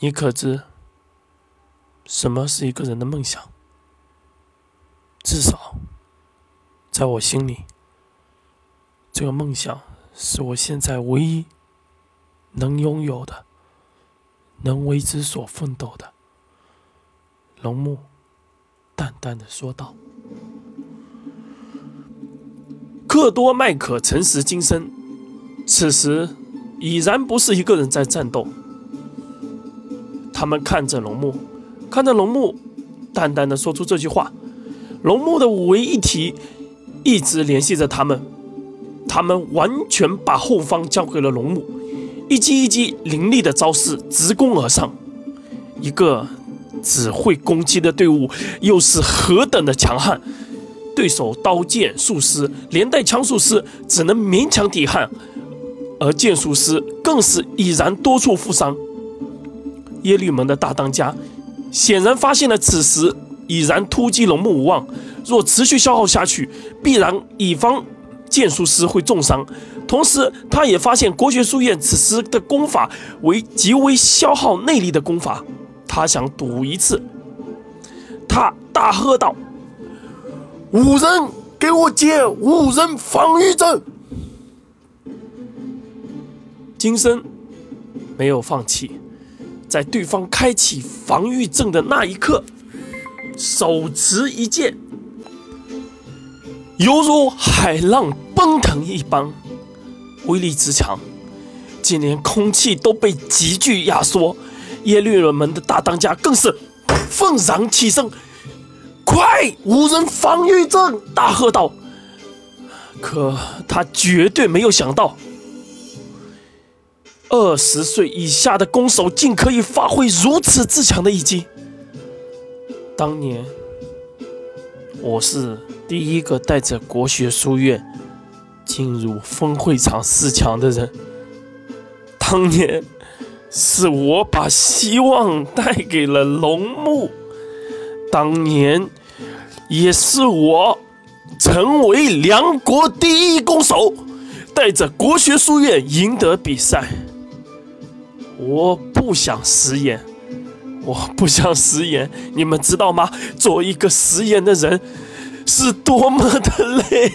你可知什么是一个人的梦想？至少在我心里，这个梦想是我现在唯一能拥有的、能为之所奋斗的。龙木淡淡的说道。克多麦克诚实今生，此时已然不是一个人在战斗。他们看着龙木，看着龙木，淡淡的说出这句话。龙木的五位一体一直联系着他们，他们完全把后方交给了龙木，一击一击凌厉的招式直攻而上。一个只会攻击的队伍，又是何等的强悍！对手刀剑术师连带枪术师只能勉强抵抗，而剑术师更是已然多处负伤。耶律门的大当家显然发现了此时已然突击龙木无望，若持续消耗下去，必然乙方剑术师会重伤。同时，他也发现国学书院此时的功法为极为消耗内力的功法，他想赌一次。他大喝道。五人，给我接五人防御阵。金生没有放弃，在对方开启防御阵的那一刻，手持一剑，犹如海浪奔腾一般，威力之强，竟连空气都被急剧压缩。耶律尔门的大当家更是愤然起身。快！无人防御阵！大喝道。可他绝对没有想到，二十岁以下的攻手竟可以发挥如此之强的一击。当年，我是第一个带着国学书院进入分会场四强的人。当年，是我把希望带给了龙木。当年。也是我成为梁国第一攻手，带着国学书院赢得比赛。我不想食言，我不想食言，你们知道吗？做一个食言的人是多么的累，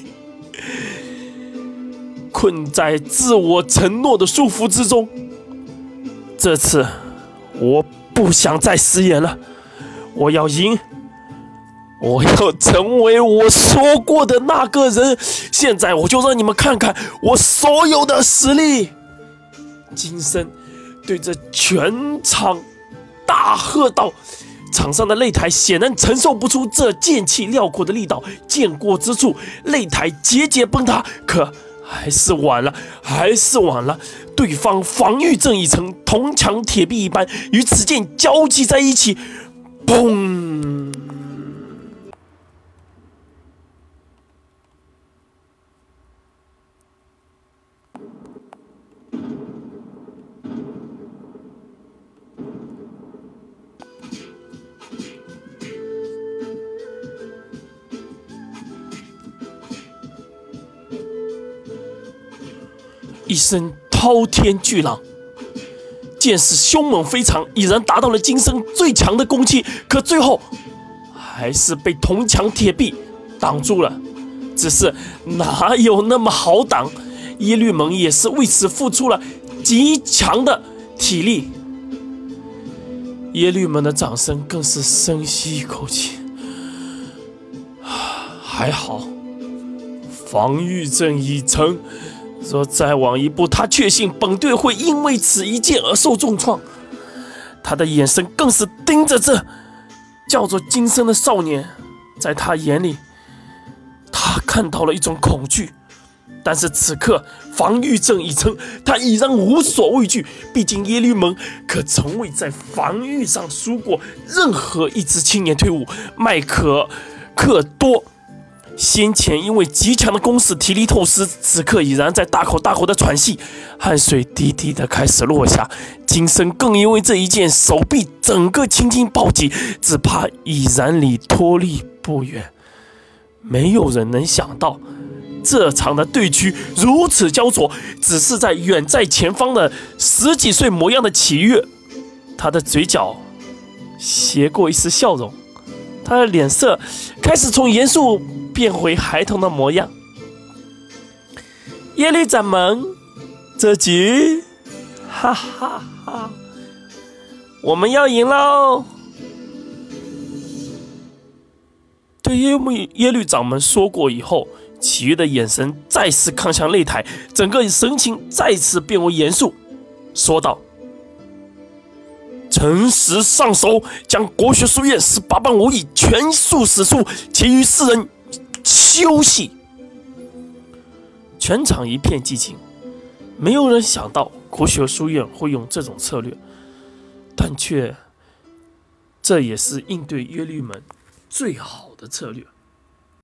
困在自我承诺的束缚之中。这次我不想再食言了，我要赢。我要成为我说过的那个人，现在我就让你们看看我所有的实力。金生对着全场大喝道：“场上的擂台显然承受不出这剑气辽阔的力道，剑过之处，擂台节节崩塌。可还是晚了，还是晚了。对方防御阵已成铜墙铁壁一般，与此剑交击在一起，砰！”一声滔天巨浪，剑势凶猛非常，已然达到了今生最强的攻击。可最后还是被铜墙铁壁挡住了。只是哪有那么好挡？耶律蒙也是为此付出了极强的体力。耶律蒙的掌声更是深吸一口气，还好，防御阵已成。若再晚一步，他确信本队会因为此一剑而受重创。他的眼神更是盯着这叫做金生的少年，在他眼里，他看到了一种恐惧。但是此刻防御阵已成，他已然无所畏惧。毕竟耶律蒙可从未在防御上输过任何一支青年队伍。麦克克多。先前因为极强的攻势体力透支，此刻已然在大口大口的喘息，汗水滴滴的开始落下。金生更因为这一剑，手臂整个青筋暴起，只怕已然离脱力不远。没有人能想到，这场的对局如此焦灼，只是在远在前方的十几岁模样的启月，他的嘴角斜过一丝笑容，他的脸色开始从严肃变回孩童的模样。耶律掌门，这局，哈哈哈，我们要赢喽！对耶律耶律掌门说过以后，其余的眼神再次看向擂台，整个神情再次变为严肃，说道。诚实上手，将国学书院十八般武艺全数使出，其余四人休息。全场一片寂静，没有人想到国学书院会用这种策略，但却这也是应对约律门最好的策略。